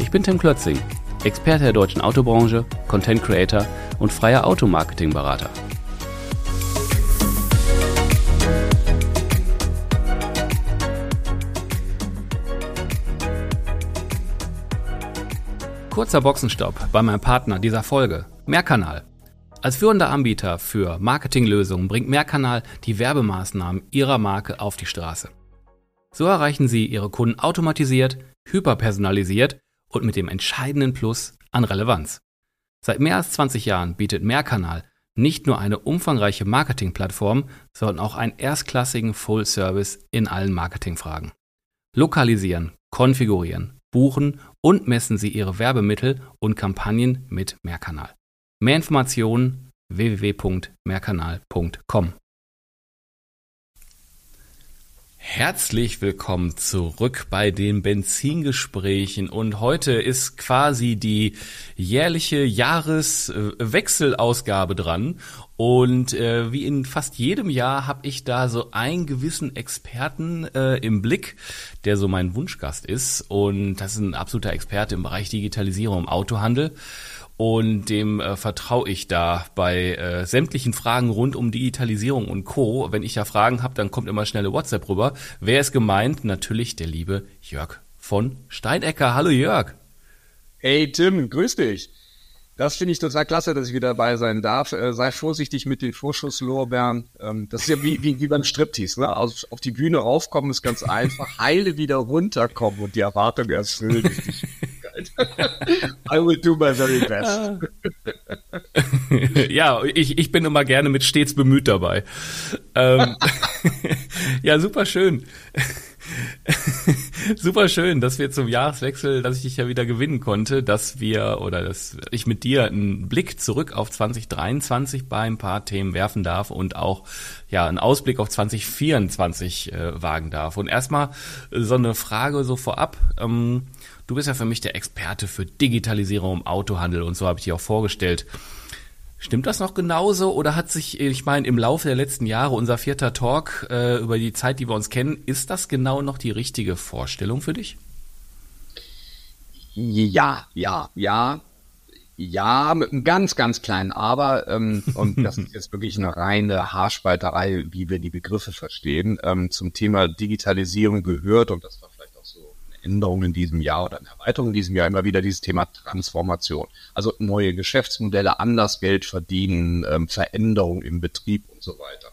Ich bin Tim Klötzing, Experte der deutschen Autobranche, Content Creator und freier Automarketing-Berater. Kurzer Boxenstopp bei meinem Partner dieser Folge, Mehrkanal. Als führender Anbieter für Marketinglösungen bringt Mehrkanal die Werbemaßnahmen Ihrer Marke auf die Straße. So erreichen Sie Ihre Kunden automatisiert, hyperpersonalisiert und mit dem entscheidenden Plus an Relevanz. Seit mehr als 20 Jahren bietet Mehrkanal nicht nur eine umfangreiche Marketingplattform, sondern auch einen erstklassigen Full Service in allen Marketingfragen. Lokalisieren, konfigurieren, buchen und messen Sie Ihre Werbemittel und Kampagnen mit Mehrkanal. Mehr Informationen www.mehrkanal.com. Herzlich willkommen zurück bei den Benzingesprächen. Und heute ist quasi die jährliche Jahreswechselausgabe dran. Und äh, wie in fast jedem Jahr habe ich da so einen gewissen Experten äh, im Blick, der so mein Wunschgast ist. Und das ist ein absoluter Experte im Bereich Digitalisierung im Autohandel und dem äh, vertraue ich da bei äh, sämtlichen Fragen rund um Digitalisierung und Co. Wenn ich da Fragen habe, dann kommt immer schnelle WhatsApp rüber. Wer ist gemeint? Natürlich der liebe Jörg von Steinecker. Hallo Jörg. Hey Tim, grüß dich. Das finde ich total klasse, dass ich wieder dabei sein darf. Äh, sei vorsichtig mit den Vorschusslorbeeren. Ähm, das ist ja wie, wie, wie beim Striptease. Ne? Also auf die Bühne raufkommen ist ganz einfach. Heile wieder runterkommen und die Erwartung erfüllen. I will do my very best. ja, ich, ich bin immer gerne mit stets bemüht dabei. Ähm, ja, super schön. Super schön, dass wir zum Jahreswechsel, dass ich dich ja wieder gewinnen konnte, dass wir oder dass ich mit dir einen Blick zurück auf 2023 bei ein paar Themen werfen darf und auch ja einen Ausblick auf 2024 äh, wagen darf. Und erstmal so eine Frage so vorab. Ähm, Du bist ja für mich der Experte für Digitalisierung im Autohandel und so habe ich dich auch vorgestellt. Stimmt das noch genauso oder hat sich, ich meine, im Laufe der letzten Jahre unser vierter Talk äh, über die Zeit, die wir uns kennen, ist das genau noch die richtige Vorstellung für dich? Ja, ja, ja. Ja, mit einem ganz, ganz kleinen Aber, ähm, und das ist jetzt wirklich eine reine Haarspalterei, wie wir die Begriffe verstehen, ähm, zum Thema Digitalisierung gehört, und das war Änderung in diesem Jahr oder eine Erweiterung in diesem Jahr immer wieder dieses Thema Transformation. Also neue Geschäftsmodelle, anders Geld verdienen, ähm, Veränderung im Betrieb und so weiter.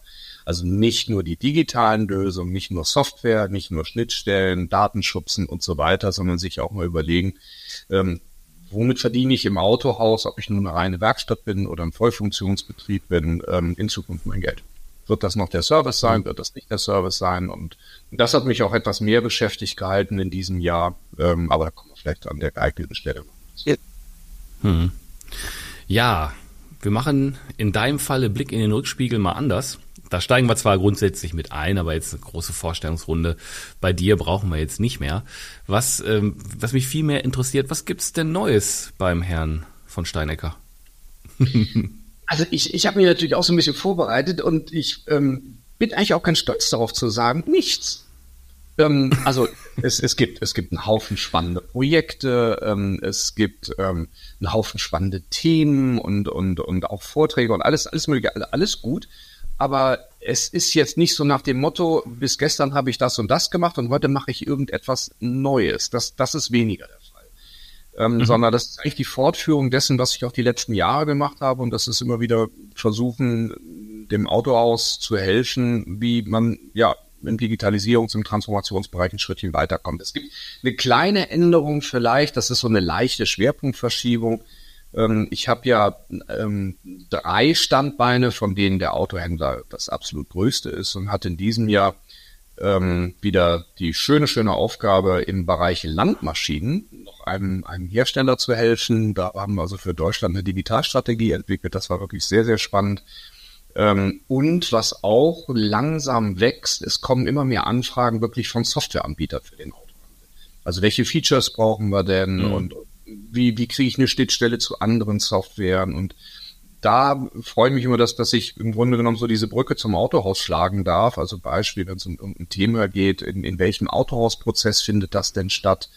Also nicht nur die digitalen Lösungen, nicht nur Software, nicht nur Schnittstellen, Datenschubsen und so weiter, sondern sich auch mal überlegen, ähm, womit verdiene ich im Autohaus, ob ich nur eine reine Werkstatt bin oder ein Vollfunktionsbetrieb bin, ähm, in Zukunft mein Geld. Wird das noch der Service sein? Wird das nicht der Service sein? Und das hat mich auch etwas mehr beschäftigt gehalten in diesem Jahr. Ähm, aber da kommen wir vielleicht an der geeigneten Stelle. Hm. Ja, wir machen in deinem Falle Blick in den Rückspiegel mal anders. Da steigen wir zwar grundsätzlich mit ein, aber jetzt eine große Vorstellungsrunde bei dir brauchen wir jetzt nicht mehr. Was, ähm, was mich viel mehr interessiert, was gibt's denn Neues beim Herrn von Steinecker? Also ich, ich habe mich natürlich auch so ein bisschen vorbereitet und ich ähm, bin eigentlich auch ganz stolz darauf zu sagen, nichts. Ähm, also es, es gibt es gibt einen Haufen spannende Projekte, ähm, es gibt ähm, einen Haufen spannende Themen und und und auch Vorträge und alles alles mögliche alles gut. Aber es ist jetzt nicht so nach dem Motto, bis gestern habe ich das und das gemacht und heute mache ich irgendetwas Neues. Das das ist weniger ähm, mhm. sondern das ist eigentlich die Fortführung dessen, was ich auch die letzten Jahre gemacht habe und das ist immer wieder versuchen, dem Autohaus zu helfen, wie man ja im Digitalisierungs- und Transformationsbereich ein Schrittchen weiterkommt. Es gibt eine kleine Änderung vielleicht, das ist so eine leichte Schwerpunktverschiebung. Ähm, ich habe ja ähm, drei Standbeine, von denen der Autohändler das absolut größte ist und hat in diesem Jahr ähm, wieder die schöne, schöne Aufgabe im Bereich Landmaschinen, noch einem, einem Hersteller zu helfen. Da haben wir also für Deutschland eine Digitalstrategie entwickelt. Das war wirklich sehr, sehr spannend. Ähm, und was auch langsam wächst, es kommen immer mehr Anfragen wirklich von Softwareanbietern für den Autohandel. Also welche Features brauchen wir denn mhm. und wie, wie kriege ich eine Schnittstelle zu anderen Softwaren und da freue ich mich immer, dass, dass ich im Grunde genommen so diese Brücke zum Autohaus schlagen darf. Also Beispiel, wenn es um, um ein Thema geht, in, in welchem Autohausprozess findet das denn statt?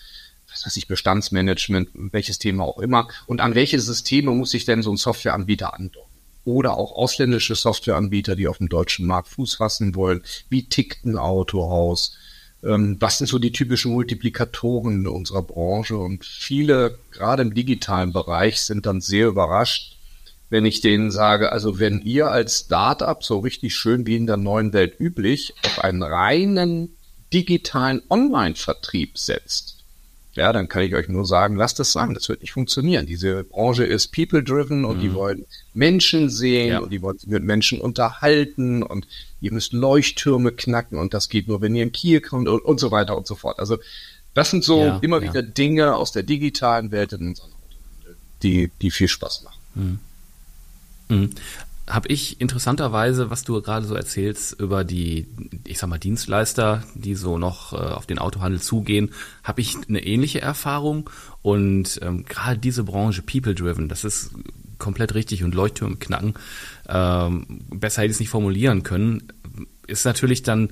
Was weiß ich, Bestandsmanagement, welches Thema auch immer. Und an welche Systeme muss sich denn so ein Softwareanbieter andocken? Oder auch ausländische Softwareanbieter, die auf dem deutschen Markt Fuß fassen wollen. Wie tickt ein Autohaus? Ähm, was sind so die typischen Multiplikatoren unserer Branche? Und viele, gerade im digitalen Bereich, sind dann sehr überrascht, wenn ich denen sage, also wenn ihr als Startup so richtig schön wie in der neuen Welt üblich auf einen reinen digitalen Online-Vertrieb setzt, ja, dann kann ich euch nur sagen, lasst das sein, das wird nicht funktionieren. Diese Branche ist people-driven und mhm. die wollen Menschen sehen ja. und die wollen mit Menschen unterhalten und ihr müsst Leuchttürme knacken und das geht nur, wenn ihr in Kiel kommt und, und so weiter und so fort. Also das sind so ja, immer ja. wieder Dinge aus der digitalen Welt in unserem die, die viel Spaß machen. Mhm. Mhm. Habe ich interessanterweise, was du gerade so erzählst über die, ich sag mal, Dienstleister, die so noch äh, auf den Autohandel zugehen, habe ich eine ähnliche Erfahrung. Und ähm, gerade diese Branche, People-Driven, das ist komplett richtig und Leuchttürme knacken. Ähm, besser hätte ich es nicht formulieren können. Ist natürlich dann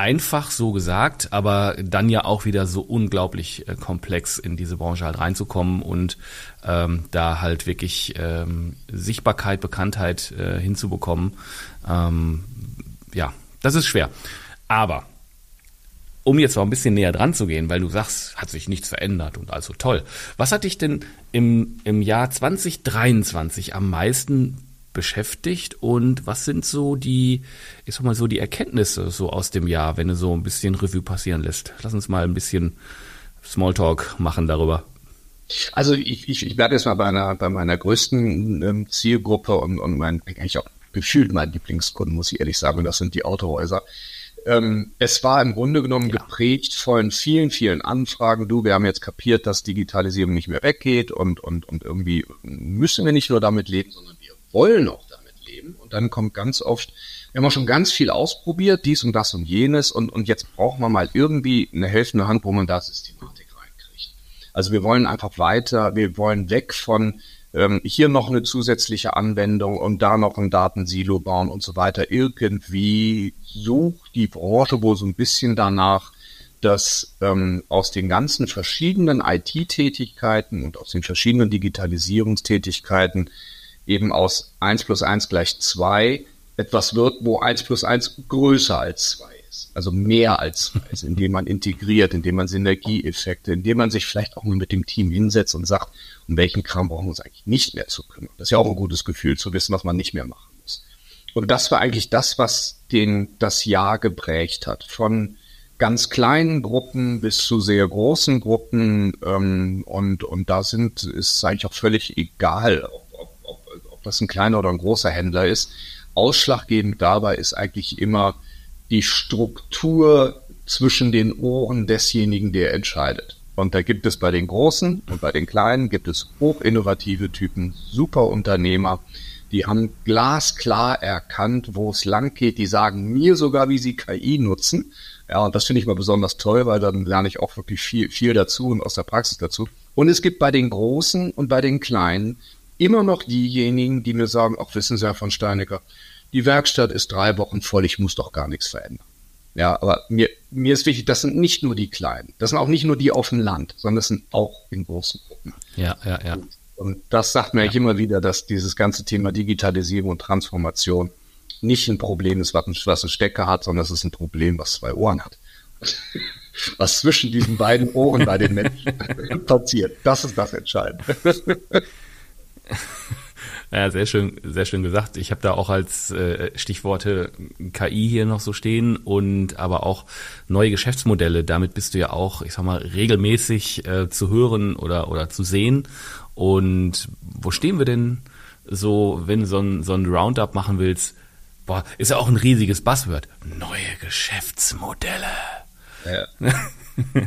einfach so gesagt, aber dann ja auch wieder so unglaublich äh, komplex in diese Branche halt reinzukommen und ähm, da halt wirklich ähm, Sichtbarkeit, Bekanntheit äh, hinzubekommen. Ähm, ja, das ist schwer. Aber um jetzt mal ein bisschen näher dran zu gehen, weil du sagst, hat sich nichts verändert und also toll. Was hat dich denn im, im Jahr 2023 am meisten beschäftigt und was sind so die, ich sag mal so die Erkenntnisse so aus dem Jahr, wenn du so ein bisschen Revue passieren lässt? Lass uns mal ein bisschen Smalltalk machen darüber. Also ich, ich, ich bleibe jetzt mal bei einer bei meiner größten ähm, Zielgruppe und, und mein eigentlich auch gefühlt mein Lieblingskunden, muss ich ehrlich sagen, das sind die Autohäuser. Ähm, es war im Grunde genommen ja. geprägt von vielen, vielen Anfragen. Du, wir haben jetzt kapiert, dass Digitalisierung nicht mehr weggeht und, und, und irgendwie müssen wir nicht nur damit leben, sondern wollen auch damit leben. Und dann kommt ganz oft, wir haben auch schon ganz viel ausprobiert, dies und das und jenes, und, und jetzt brauchen wir mal irgendwie eine helfende Hand, wo man da Systematik reinkriegt. Also wir wollen einfach weiter, wir wollen weg von ähm, hier noch eine zusätzliche Anwendung und da noch ein Datensilo bauen und so weiter. Irgendwie sucht die Branche wohl so ein bisschen danach, dass ähm, aus den ganzen verschiedenen IT-Tätigkeiten und aus den verschiedenen Digitalisierungstätigkeiten eben aus 1 plus 1 gleich 2 etwas wird, wo 1 plus 1 größer als 2 ist. Also mehr als 2 ist, indem man integriert, indem man Synergieeffekte, indem man sich vielleicht auch mal mit dem Team hinsetzt und sagt, um welchen Kram brauchen wir uns eigentlich nicht mehr zu kümmern. Das ist ja auch ein gutes Gefühl, zu wissen, was man nicht mehr machen muss. Und das war eigentlich das, was den, das Jahr geprägt hat. Von ganz kleinen Gruppen bis zu sehr großen Gruppen. Ähm, und, und da sind, ist eigentlich auch völlig egal, ob das ein kleiner oder ein großer Händler ist. Ausschlaggebend dabei ist eigentlich immer die Struktur zwischen den Ohren desjenigen, der entscheidet. Und da gibt es bei den Großen und bei den Kleinen gibt es hochinnovative Typen, super Unternehmer, die haben glasklar erkannt, wo es lang geht. Die sagen mir sogar, wie sie KI nutzen. Ja, und das finde ich mal besonders toll, weil dann lerne ich auch wirklich viel, viel dazu und aus der Praxis dazu. Und es gibt bei den Großen und bei den Kleinen immer noch diejenigen, die mir sagen, auch wissen Sie, Herr von Steinecker, die Werkstatt ist drei Wochen voll, ich muss doch gar nichts verändern. Ja, aber mir, mir ist wichtig, das sind nicht nur die Kleinen, das sind auch nicht nur die auf dem Land, sondern das sind auch in großen Gruppen. Ja, ja, ja. Und, und das sagt mir ja. immer wieder, dass dieses ganze Thema Digitalisierung und Transformation nicht ein Problem ist, was ein, was ein Stecker hat, sondern es ist ein Problem, was zwei Ohren hat. was zwischen diesen beiden Ohren bei den Menschen passiert. Das ist das Entscheidende. Ja, sehr schön, sehr schön gesagt. Ich habe da auch als äh, Stichworte KI hier noch so stehen und aber auch neue Geschäftsmodelle. Damit bist du ja auch, ich sag mal, regelmäßig äh, zu hören oder oder zu sehen. Und wo stehen wir denn so, wenn du so ein, so ein Roundup machen willst? boah, ist ja auch ein riesiges Buzzword. Neue Geschäftsmodelle. Ja.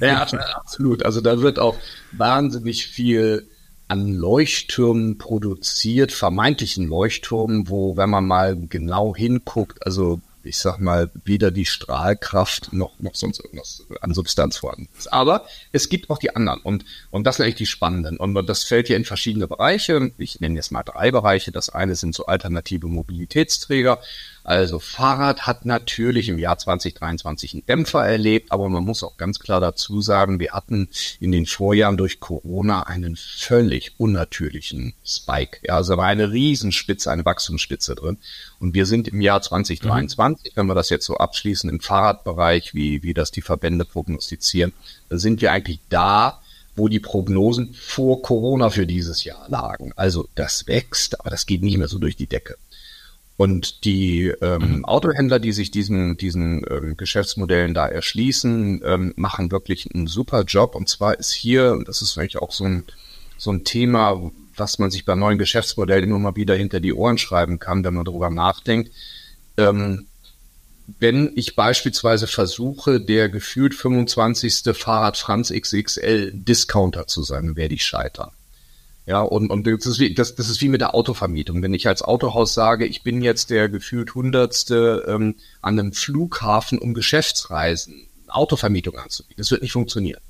ja, absolut. Also da wird auch wahnsinnig viel an Leuchttürmen produziert, vermeintlichen Leuchttürmen, wo, wenn man mal genau hinguckt, also ich sag mal, weder die Strahlkraft noch, noch sonst irgendwas an Substanz vorhanden ist. Aber es gibt auch die anderen und, und das sind eigentlich die spannenden. Und das fällt hier in verschiedene Bereiche. Ich nenne jetzt mal drei Bereiche. Das eine sind so alternative Mobilitätsträger. Also Fahrrad hat natürlich im Jahr 2023 einen Dämpfer erlebt, aber man muss auch ganz klar dazu sagen, wir hatten in den Vorjahren durch Corona einen völlig unnatürlichen Spike. Ja, also war eine Riesenspitze, eine Wachstumsspitze drin. Und wir sind im Jahr 2023, mhm. wenn wir das jetzt so abschließen im Fahrradbereich, wie, wie das die Verbände prognostizieren, da sind wir eigentlich da, wo die Prognosen vor Corona für dieses Jahr lagen. Also das wächst, aber das geht nicht mehr so durch die Decke. Und die ähm, mhm. Autohändler, die sich diesen, diesen ähm, Geschäftsmodellen da erschließen, ähm, machen wirklich einen super Job. Und zwar ist hier, und das ist eigentlich auch so ein, so ein Thema, was man sich bei neuen Geschäftsmodellen immer mal wieder hinter die Ohren schreiben kann, wenn man darüber nachdenkt. Ähm, wenn ich beispielsweise versuche, der gefühlt 25. Fahrrad Franz XXL Discounter zu sein, werde ich scheitern. Ja, und, und das, ist wie, das, das ist wie mit der Autovermietung. Wenn ich als Autohaus sage, ich bin jetzt der gefühlt hundertste ähm, an einem Flughafen, um Geschäftsreisen, Autovermietung anzubieten, das wird nicht funktionieren.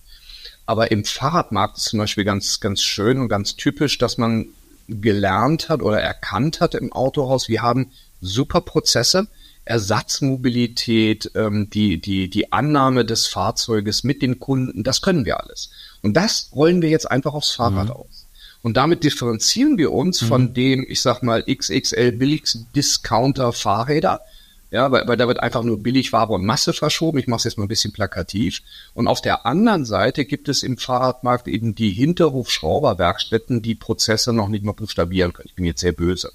Aber im Fahrradmarkt ist zum Beispiel ganz, ganz schön und ganz typisch, dass man gelernt hat oder erkannt hat im Autohaus, wir haben super Prozesse, Ersatzmobilität, ähm, die, die, die Annahme des Fahrzeuges mit den Kunden, das können wir alles. Und das rollen wir jetzt einfach aufs Fahrrad mhm. aus. Und damit differenzieren wir uns mhm. von dem, ich sag mal, XXL billigsten Discounter Fahrräder. Ja, weil, weil da wird einfach nur Billigware und Masse verschoben. Ich mache es jetzt mal ein bisschen plakativ. Und auf der anderen Seite gibt es im Fahrradmarkt eben die Hinterhof-Schrauberwerkstätten, die Prozesse noch nicht mal buchstabieren können. Ich bin jetzt sehr böse.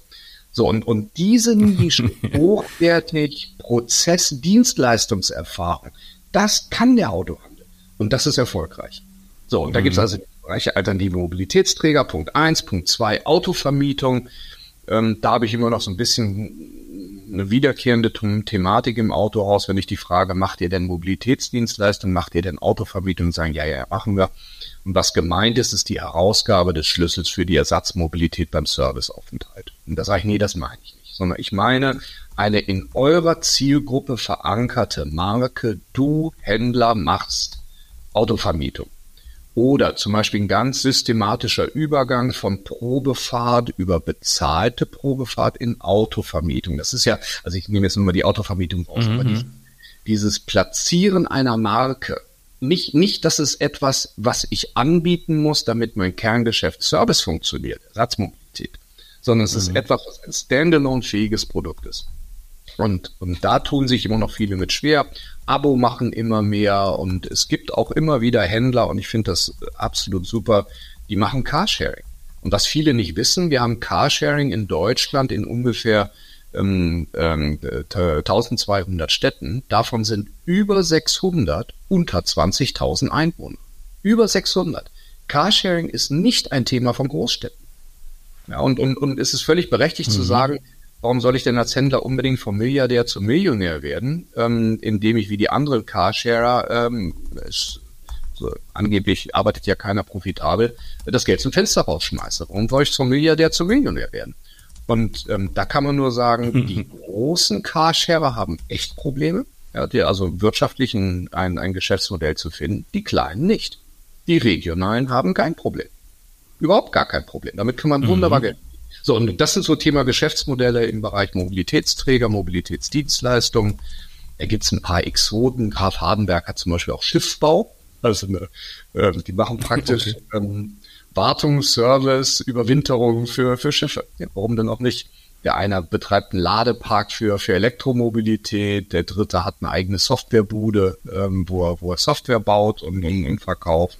So, und, und diese Nische, hochwertig Prozess, Dienstleistungserfahrung, das kann der Autohandel. Und das ist erfolgreich. So, und da mhm. gibt es also Bereiche alternative Mobilitätsträger, Punkt eins, Punkt zwei Autovermietung. Ähm, da habe ich immer noch so ein bisschen eine wiederkehrende Thematik im Autohaus, wenn ich die Frage, macht ihr denn Mobilitätsdienstleistung, macht ihr denn Autovermietung, sagen, ja, ja, machen wir. Und was gemeint ist, ist die Herausgabe des Schlüssels für die Ersatzmobilität beim Serviceaufenthalt. Und da sage ich, nee, das meine ich nicht, sondern ich meine eine in eurer Zielgruppe verankerte Marke, du Händler machst Autovermietung. Oder zum Beispiel ein ganz systematischer Übergang von Probefahrt über bezahlte Probefahrt in Autovermietung. Das ist ja, also ich nehme jetzt nur mal die Autovermietung raus, mhm. aber die, dieses Platzieren einer Marke, nicht, nicht, dass es etwas, was ich anbieten muss, damit mein Kerngeschäft Service funktioniert, Ersatzmobilität, sondern es mhm. ist etwas, was ein standalone-fähiges Produkt ist. Und, und da tun sich immer noch viele mit schwer. Abo machen immer mehr und es gibt auch immer wieder Händler und ich finde das absolut super, die machen Carsharing. Und was viele nicht wissen, wir haben Carsharing in Deutschland in ungefähr ähm, ähm, 1200 Städten. Davon sind über 600 unter 20.000 Einwohner. Über 600. Carsharing ist nicht ein Thema von Großstädten. Ja, und, und, und es ist völlig berechtigt mhm. zu sagen, Warum soll ich denn als Händler unbedingt vom Milliardär zum Millionär werden, ähm, indem ich wie die anderen Carsharer, ähm, es, so, angeblich arbeitet ja keiner profitabel, das Geld zum Fenster rausschmeiße? Warum soll ich zum Milliardär zum Millionär werden? Und ähm, da kann man nur sagen, die großen Carsharer haben echt Probleme, ja, die also wirtschaftlich ein, ein Geschäftsmodell zu finden, die kleinen nicht. Die regionalen haben kein Problem. Überhaupt gar kein Problem. Damit kann man wunderbar mhm. Geld so, und das sind so Thema Geschäftsmodelle im Bereich Mobilitätsträger, Mobilitätsdienstleistungen. Da gibt es ein paar Exoten. Graf Hardenberg hat zum Beispiel auch Schiffsbau. Also eine, äh, die machen praktisch okay. ähm, Wartungsservice, Überwinterung für, für Schiffe. Ja, warum denn auch nicht? Der eine betreibt einen Ladepark für, für Elektromobilität, der dritte hat eine eigene Softwarebude, ähm, wo, er, wo er Software baut und, und, und verkauft.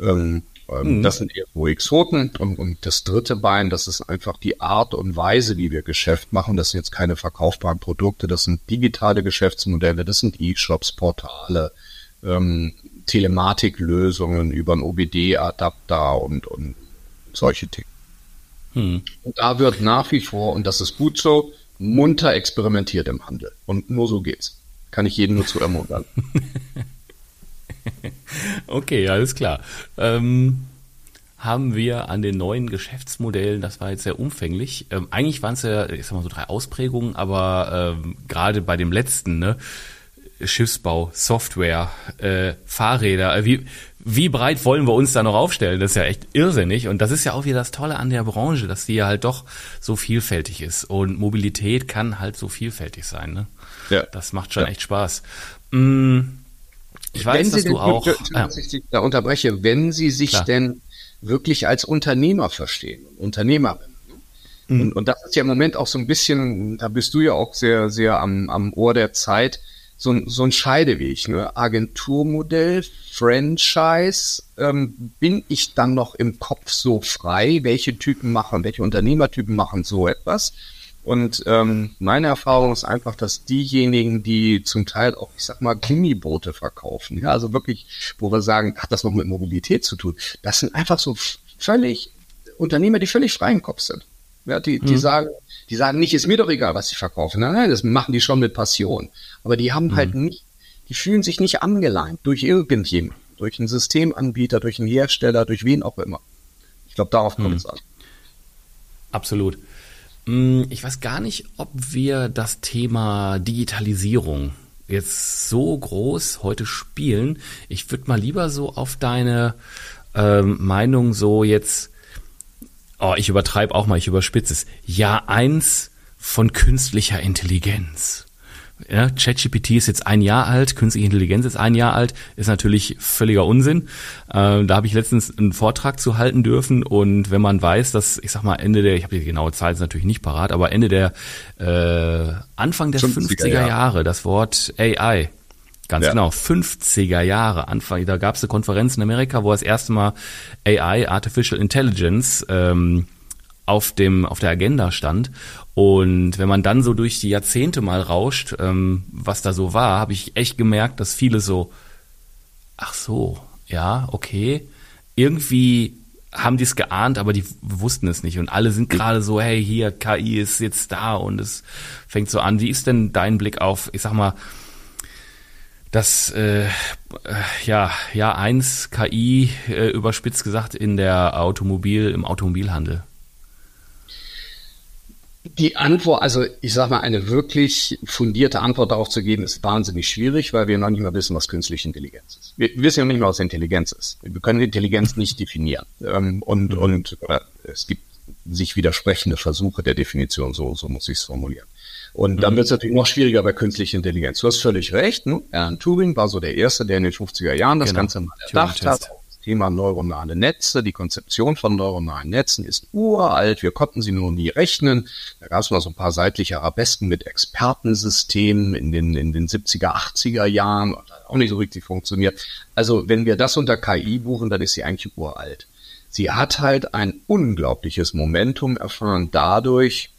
Ähm, mhm. Das sind irgendwo Exoten. Und, und das dritte Bein, das ist einfach die Art und Weise, wie wir Geschäft machen. Das sind jetzt keine verkaufbaren Produkte, das sind digitale Geschäftsmodelle, das sind E-Shops, Portale, ähm, Telematiklösungen über einen OBD-Adapter und, und solche Dinge. Mhm. Und da wird nach wie vor, und das ist gut so, munter experimentiert im Handel. Und nur so geht's. Kann ich jeden nur zu ermuntern. okay, alles klar. Ähm, haben wir an den neuen Geschäftsmodellen, das war jetzt sehr umfänglich. Ähm, eigentlich waren es ja, ich sag mal so drei Ausprägungen, aber ähm, gerade bei dem letzten, ne, Schiffsbau, Software, äh, Fahrräder, äh, wie, wie breit wollen wir uns da noch aufstellen? Das ist ja echt irrsinnig. Und das ist ja auch wieder das Tolle an der Branche, dass die ja halt doch so vielfältig ist. Und Mobilität kann halt so vielfältig sein. Ne? Ja. Das macht schon ja. echt Spaß. Mm, ich weiß, wenn dass Sie du auch. Ah. Ich da unterbreche, wenn Sie sich Klar. denn wirklich als Unternehmer verstehen, Unternehmerin. Mhm. Und, und das ist ja im Moment auch so ein bisschen, da bist du ja auch sehr, sehr am, am Ohr der Zeit, so ein, so ein Scheideweg, ne? Agenturmodell, Franchise, ähm, bin ich dann noch im Kopf so frei? Welche Typen machen, welche Unternehmertypen machen so etwas? Und ähm, meine Erfahrung ist einfach, dass diejenigen, die zum Teil auch, ich sag mal, Gummiboote verkaufen, ja, also wirklich, wo wir sagen, hat das noch mit Mobilität zu tun, das sind einfach so völlig Unternehmer, die völlig frei im Kopf sind. Ja, die, die mhm. sagen, die sagen nicht, ist mir doch egal, was ich verkaufe. Nein, nein, das machen die schon mit Passion. Aber die haben halt mhm. halt nicht, die fühlen sich nicht angeleimt durch irgendjemanden, durch einen Systemanbieter, durch einen Hersteller, durch wen auch immer. Ich glaube, darauf kommt mhm. es an. Absolut. Mm, ich weiß gar nicht, ob wir das Thema Digitalisierung jetzt so groß heute spielen. Ich würde mal lieber so auf deine ähm, Meinung so jetzt oh, ich übertreibe auch mal, ich überspitze es, Jahr eins von künstlicher Intelligenz. Ja, ChatGPT ist jetzt ein Jahr alt, künstliche Intelligenz ist ein Jahr alt, ist natürlich völliger Unsinn. Äh, da habe ich letztens einen Vortrag zu halten dürfen und wenn man weiß, dass, ich sag mal, Ende der, ich habe die genaue Zahl natürlich nicht parat, aber Ende der äh, Anfang der 50er, 50er Jahre, Jahre das Wort AI Ganz ja. genau, 50er Jahre Anfang, da gab es eine Konferenz in Amerika, wo das erste Mal AI, Artificial Intelligence, ähm, auf dem auf der Agenda stand und wenn man dann so durch die Jahrzehnte mal rauscht, ähm, was da so war, habe ich echt gemerkt, dass viele so, ach so, ja, okay, irgendwie haben die es geahnt, aber die wussten es nicht und alle sind gerade so, hey, hier KI ist jetzt da und es fängt so an. Wie ist denn dein Blick auf, ich sag mal, das äh, äh, ja Jahr eins KI äh, überspitzt gesagt in der Automobil im Automobilhandel? Die Antwort, also ich sag mal, eine wirklich fundierte Antwort darauf zu geben, ist wahnsinnig schwierig, weil wir noch nicht mal wissen, was künstliche Intelligenz ist. Wir, wissen ja noch nicht mal, was Intelligenz ist. Wir können Intelligenz nicht definieren. Ähm, und mhm. und es gibt sich widersprechende Versuche der Definition, so, so muss ich es formulieren. Und dann mhm. wird es natürlich noch schwieriger bei künstlicher Intelligenz. Du hast völlig recht. Ne? Alan Turing war so der Erste, der in den 50er Jahren das genau. Ganze mal erdacht hat. Thema neuronale Netze, die Konzeption von neuronalen Netzen ist uralt. Wir konnten sie nur nie rechnen. Da gab es mal so ein paar seitliche Arabesken mit Expertensystemen in den, in den 70er, 80er Jahren. Auch nicht so richtig funktioniert. Also wenn wir das unter KI buchen, dann ist sie eigentlich uralt. Sie hat halt ein unglaubliches Momentum erfahren dadurch,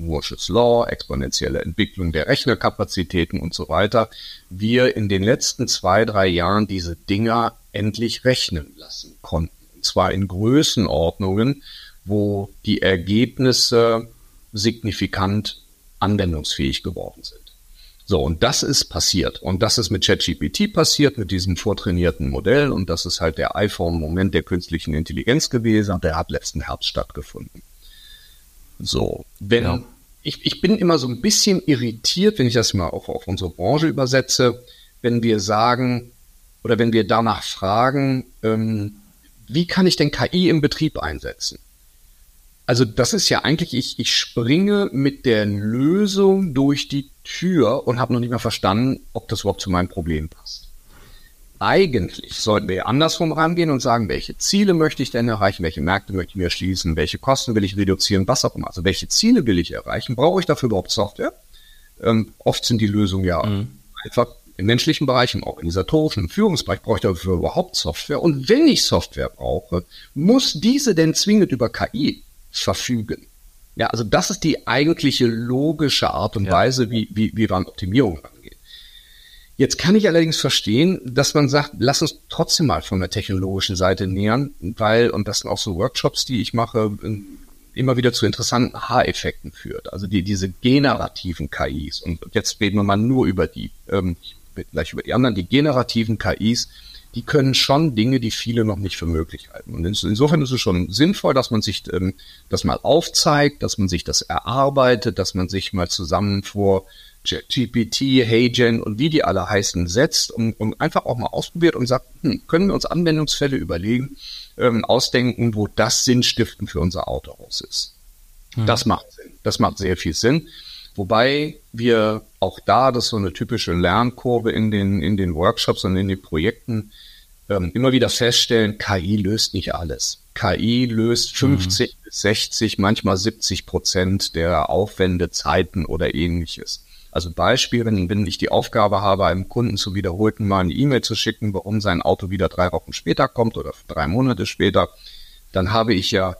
Moore's Law, exponentielle Entwicklung der Rechnerkapazitäten und so weiter, wir in den letzten zwei, drei Jahren diese Dinger endlich rechnen lassen konnten. Und zwar in Größenordnungen, wo die Ergebnisse signifikant anwendungsfähig geworden sind. So, und das ist passiert. Und das ist mit ChatGPT passiert, mit diesem vortrainierten Modell. Und das ist halt der iPhone-Moment der künstlichen Intelligenz gewesen. Und der hat letzten Herbst stattgefunden. So, wenn ja. ich, ich bin immer so ein bisschen irritiert, wenn ich das mal auch auf unsere Branche übersetze, wenn wir sagen oder wenn wir danach fragen, ähm, wie kann ich denn KI im Betrieb einsetzen? Also das ist ja eigentlich, ich, ich springe mit der Lösung durch die Tür und habe noch nicht mal verstanden, ob das überhaupt zu meinem Problem passt. Eigentlich sollten wir andersrum rangehen und sagen, welche Ziele möchte ich denn erreichen, welche Märkte möchte ich mir schließen, welche Kosten will ich reduzieren, was auch immer. Also welche Ziele will ich erreichen? Brauche ich dafür überhaupt Software? Ähm, oft sind die Lösungen ja mhm. einfach im menschlichen Bereich, im organisatorischen, im Führungsbereich brauche ich dafür überhaupt Software. Und wenn ich Software brauche, muss diese denn zwingend über KI verfügen. Ja, also das ist die eigentliche logische Art und ja. Weise, wie, wie, wie wir an Optimierung rangehen. Jetzt kann ich allerdings verstehen, dass man sagt, lass uns trotzdem mal von der technologischen Seite nähern, weil, und das sind auch so Workshops, die ich mache, immer wieder zu interessanten Haareffekten führt. Also die, diese generativen KIs. Und jetzt reden wir mal nur über die, ähm, gleich über die anderen, die generativen KIs, die können schon Dinge, die viele noch nicht für möglich halten. Und insofern ist es schon sinnvoll, dass man sich ähm, das mal aufzeigt, dass man sich das erarbeitet, dass man sich mal zusammen vor GPT, HeyGen und wie die alle heißen setzt und, und einfach auch mal ausprobiert und sagt, hm, können wir uns Anwendungsfälle überlegen, ähm, ausdenken, wo das sinnstiftend für unser Autohaus ist. Hm. Das macht Sinn. Das macht sehr viel Sinn. Wobei wir auch da, das ist so eine typische Lernkurve in den, in den Workshops und in den Projekten, ähm, immer wieder feststellen, KI löst nicht alles. KI löst 50 mhm. 60, manchmal 70 Prozent der Aufwände, Zeiten oder ähnliches. Also Beispiel, wenn, wenn ich die Aufgabe habe, einem Kunden zu wiederholten Mal eine E-Mail zu schicken, warum sein Auto wieder drei Wochen später kommt oder drei Monate später, dann habe ich ja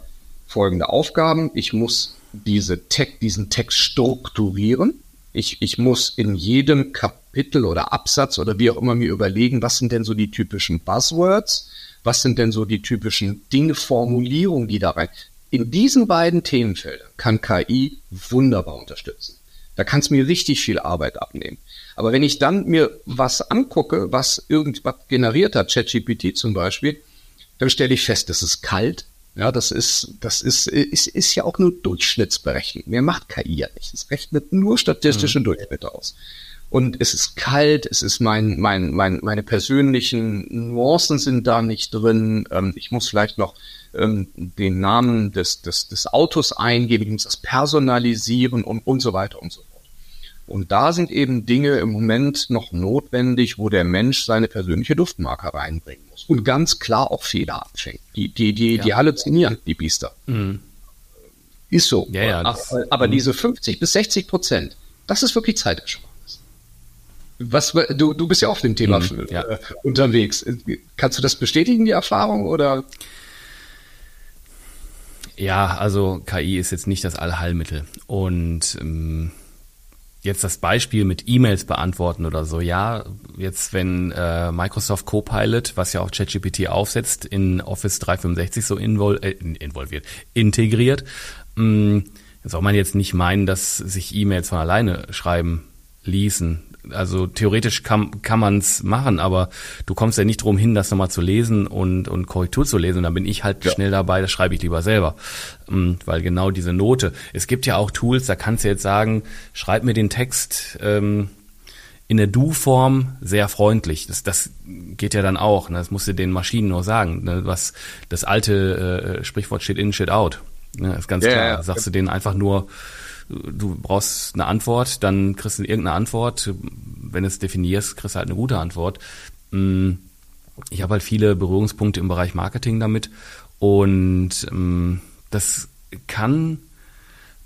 folgende Aufgaben. Ich muss diese Text, diesen Text strukturieren. Ich, ich muss in jedem Kapitel oder Absatz oder wie auch immer mir überlegen, was sind denn so die typischen Buzzwords? Was sind denn so die typischen Dinge, Formulierungen, die da rein? In diesen beiden Themenfeldern kann KI wunderbar unterstützen. Da kann es mir richtig viel Arbeit abnehmen. Aber wenn ich dann mir was angucke, was irgendwas generiert hat, ChatGPT zum Beispiel, dann stelle ich fest, das ist kalt. Ja, das ist, das ist, ist, ist ja auch nur Durchschnittsberechnung. Mehr macht KI ja nicht. Es rechnet nur statistische mhm. Durchschnitte aus. Und es ist kalt, es ist mein, mein, mein, meine persönlichen Nuancen sind da nicht drin. Ähm, ich muss vielleicht noch ähm, den Namen des, des, des Autos eingeben, ich muss das personalisieren und, und so weiter und so fort. Und da sind eben Dinge im Moment noch notwendig, wo der Mensch seine persönliche Duftmarke reinbringen muss. Und ganz klar auch Fehler abfängt. Die, die, die, ja. die halluzinieren, die Biester. Mhm. Ist so. Ja, ja, aber, aber mhm. diese 50 bis 60 Prozent, das ist wirklich Zeitersparnis. Was, du, du bist ja auf dem Thema mhm, ja. Äh, unterwegs. Kannst du das bestätigen, die Erfahrung, oder? Ja, also KI ist jetzt nicht das Allheilmittel. Und ähm, jetzt das Beispiel mit E-Mails beantworten oder so, ja, jetzt wenn äh, Microsoft Copilot, was ja auch ChatGPT aufsetzt, in Office 365 so invol äh, involviert, integriert, mh, mm, soll man jetzt nicht meinen, dass sich E-Mails von alleine schreiben ließen also theoretisch kann, kann man es machen, aber du kommst ja nicht drum hin, das nochmal zu lesen und, und Korrektur zu lesen. Und dann bin ich halt ja. schnell dabei, das schreibe ich lieber selber. Mm, weil genau diese Note. Es gibt ja auch Tools, da kannst du jetzt sagen, schreib mir den Text ähm, in der Du-Form sehr freundlich. Das, das geht ja dann auch. Ne? Das musst du den Maschinen nur sagen. Ne? Was das alte äh, Sprichwort steht in, steht out. Ne? ist ganz ja, klar. Ja, Sagst du denen einfach nur du brauchst eine Antwort, dann kriegst du irgendeine Antwort. Wenn du es definierst, kriegst du halt eine gute Antwort. Mm, ich habe halt viele Berührungspunkte im Bereich Marketing damit und mm, das kann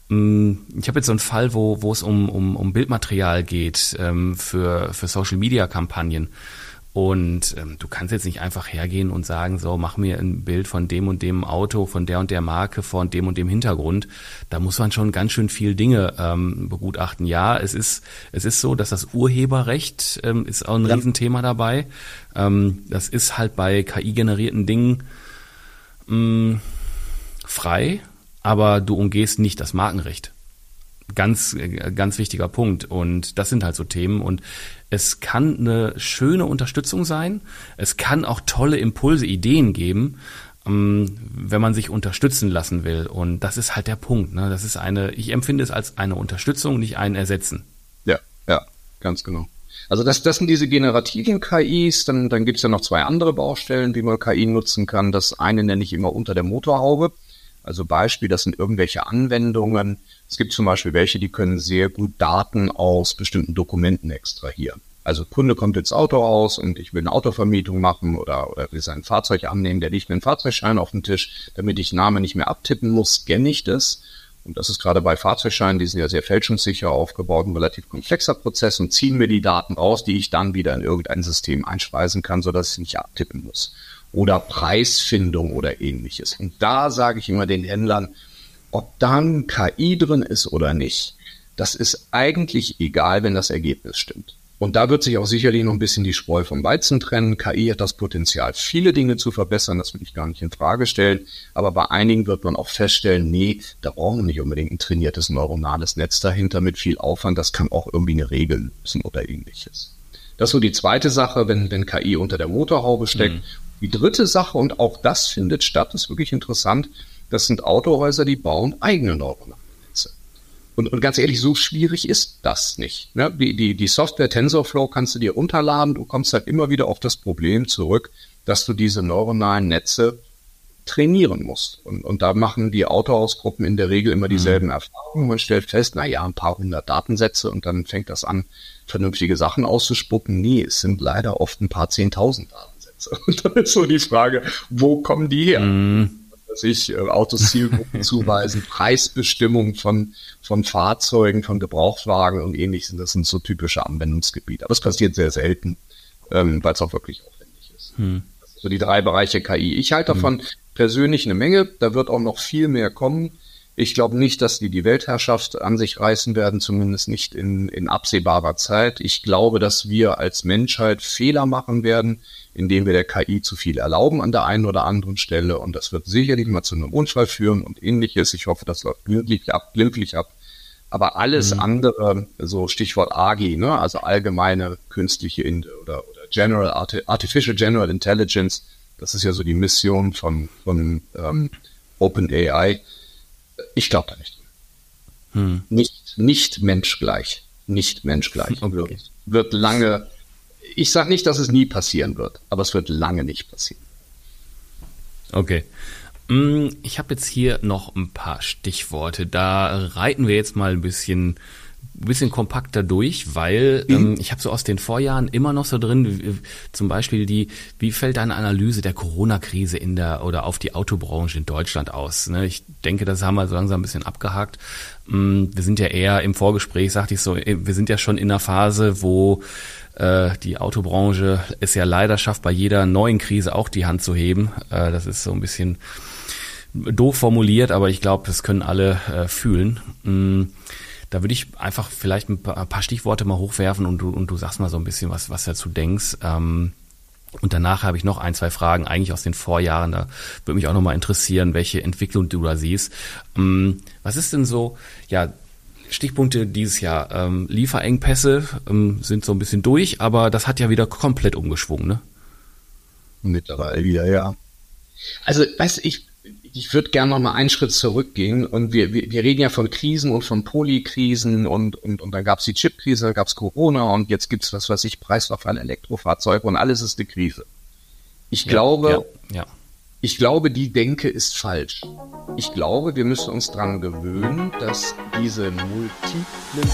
mm, ich habe jetzt so einen Fall, wo, wo es um, um, um Bildmaterial geht ähm, für, für Social Media Kampagnen. Und ähm, du kannst jetzt nicht einfach hergehen und sagen, so, mach mir ein Bild von dem und dem Auto, von der und der Marke, von dem und dem Hintergrund. Da muss man schon ganz schön viel Dinge ähm, begutachten. Ja, es ist, es ist so, dass das Urheberrecht ähm, ist auch ein ja. Riesenthema dabei. Ähm, das ist halt bei KI-generierten Dingen mh, mm, frei, aber du umgehst nicht das Markenrecht ganz, ganz wichtiger Punkt. Und das sind halt so Themen. Und es kann eine schöne Unterstützung sein. Es kann auch tolle Impulse, Ideen geben, ähm, wenn man sich unterstützen lassen will. Und das ist halt der Punkt. Ne? Das ist eine, ich empfinde es als eine Unterstützung, nicht ein Ersetzen. Ja, ja, ganz genau. Also das, das sind diese generativen KIs, dann, dann gibt es ja noch zwei andere Baustellen, wie man KI nutzen kann. Das eine nenne ich immer unter der Motorhaube. Also Beispiel, das sind irgendwelche Anwendungen, es gibt zum Beispiel welche, die können sehr gut Daten aus bestimmten Dokumenten extrahieren. Also Kunde kommt ins Auto aus und ich will eine Autovermietung machen oder, oder will sein Fahrzeug annehmen, der liegt mir einen Fahrzeugschein auf den Tisch, damit ich Name nicht mehr abtippen muss, scanne ich das. Und das ist gerade bei Fahrzeugscheinen, die sind ja sehr fälschungssicher aufgebaut, ein relativ komplexer Prozess und ziehen mir die Daten raus, die ich dann wieder in irgendein System einspeisen kann, sodass ich nicht abtippen muss. Oder Preisfindung oder ähnliches. Und da sage ich immer den Händlern, ob dann KI drin ist oder nicht, das ist eigentlich egal, wenn das Ergebnis stimmt. Und da wird sich auch sicherlich noch ein bisschen die Spreu vom Weizen trennen. KI hat das Potenzial, viele Dinge zu verbessern, das will ich gar nicht in Frage stellen. Aber bei einigen wird man auch feststellen, nee, da brauchen wir nicht unbedingt ein trainiertes neuronales Netz dahinter mit viel Aufwand. Das kann auch irgendwie eine Regel lösen oder ähnliches. Das ist so die zweite Sache, wenn, wenn KI unter der Motorhaube steckt. Mhm. Die dritte Sache, und auch das findet statt, ist wirklich interessant, das sind Autohäuser, die bauen eigene neuronale und, und ganz ehrlich, so schwierig ist das nicht. Ne? Die, die, die Software TensorFlow kannst du dir runterladen. Du kommst halt immer wieder auf das Problem zurück, dass du diese neuronalen Netze trainieren musst. Und, und da machen die Autohausgruppen in der Regel immer dieselben mhm. Erfahrungen. Man stellt fest, na ja, ein paar hundert Datensätze und dann fängt das an, vernünftige Sachen auszuspucken. Nee, es sind leider oft ein paar zehntausend Datensätze. Und dann ist so die Frage, wo kommen die her? Mhm sich äh, Autos Zielgruppen zuweisen, Preisbestimmung von, von Fahrzeugen, von Gebrauchtwagen und ähnliches. Das sind so typische Anwendungsgebiete. Aber es passiert sehr selten, ähm, weil es auch wirklich aufwendig ist. Hm. Sind so die drei Bereiche KI. Ich halte hm. davon persönlich eine Menge. Da wird auch noch viel mehr kommen. Ich glaube nicht, dass die die Weltherrschaft an sich reißen werden, zumindest nicht in, in absehbarer Zeit. Ich glaube, dass wir als Menschheit Fehler machen werden, indem wir der KI zu viel erlauben an der einen oder anderen Stelle. Und das wird sicherlich mal zu einem Unfall führen und ähnliches. Ich hoffe, das läuft glücklich ab, glücklich ab. Aber alles mhm. andere, so Stichwort AGI, ne, also allgemeine künstliche In oder, oder General Artificial General Intelligence, das ist ja so die Mission von, von ähm, OpenAI. Ich glaube da nicht. Hm. Nicht, nicht menschgleich. Nicht menschgleich. Okay. Wird, wird lange ich sage nicht, dass es nie passieren wird, aber es wird lange nicht passieren. Okay. Mm, ich habe jetzt hier noch ein paar Stichworte. Da reiten wir jetzt mal ein bisschen bisschen kompakter durch, weil ähm, ich habe so aus den Vorjahren immer noch so drin, wie, zum Beispiel die, wie fällt eine Analyse der Corona-Krise in der oder auf die Autobranche in Deutschland aus? Ne? Ich denke, das haben wir so langsam ein bisschen abgehakt. Ähm, wir sind ja eher im Vorgespräch, sagte ich so, äh, wir sind ja schon in einer Phase, wo äh, die Autobranche es ja leider schafft, bei jeder neuen Krise auch die Hand zu heben. Äh, das ist so ein bisschen doof formuliert, aber ich glaube, das können alle äh, fühlen. Mm, da würde ich einfach vielleicht ein paar Stichworte mal hochwerfen und du, und du sagst mal so ein bisschen, was, was dazu denkst. Ähm, und danach habe ich noch ein, zwei Fragen, eigentlich aus den Vorjahren. Da würde mich auch nochmal interessieren, welche Entwicklung du da siehst. Ähm, was ist denn so, ja, Stichpunkte dieses Jahr. Ähm, Lieferengpässe ähm, sind so ein bisschen durch, aber das hat ja wieder komplett umgeschwungen, ne? Mittlerweile wieder, ja. Also, weißt du, ich, ich würde gerne noch mal einen Schritt zurückgehen und wir, wir, wir reden ja von Krisen und von Polykrisen und, und, und dann gab es die Chipkrise, dann gab es Corona und jetzt gibt es was weiß ich, Preisverfall Elektrofahrzeuge und alles ist eine Krise. Ich ja, glaube, ja, ja. Ich glaube, die Denke ist falsch. Ich glaube, wir müssen uns daran gewöhnen, dass diese multiplen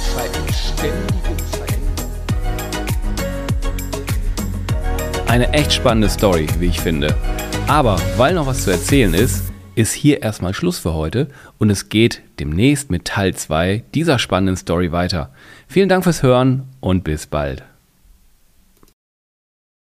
ständigen Veränderungen. Eine echt spannende Story, wie ich finde. Aber weil noch was zu erzählen ist, ist hier erstmal Schluss für heute und es geht demnächst mit Teil 2 dieser spannenden Story weiter. Vielen Dank fürs Hören und bis bald.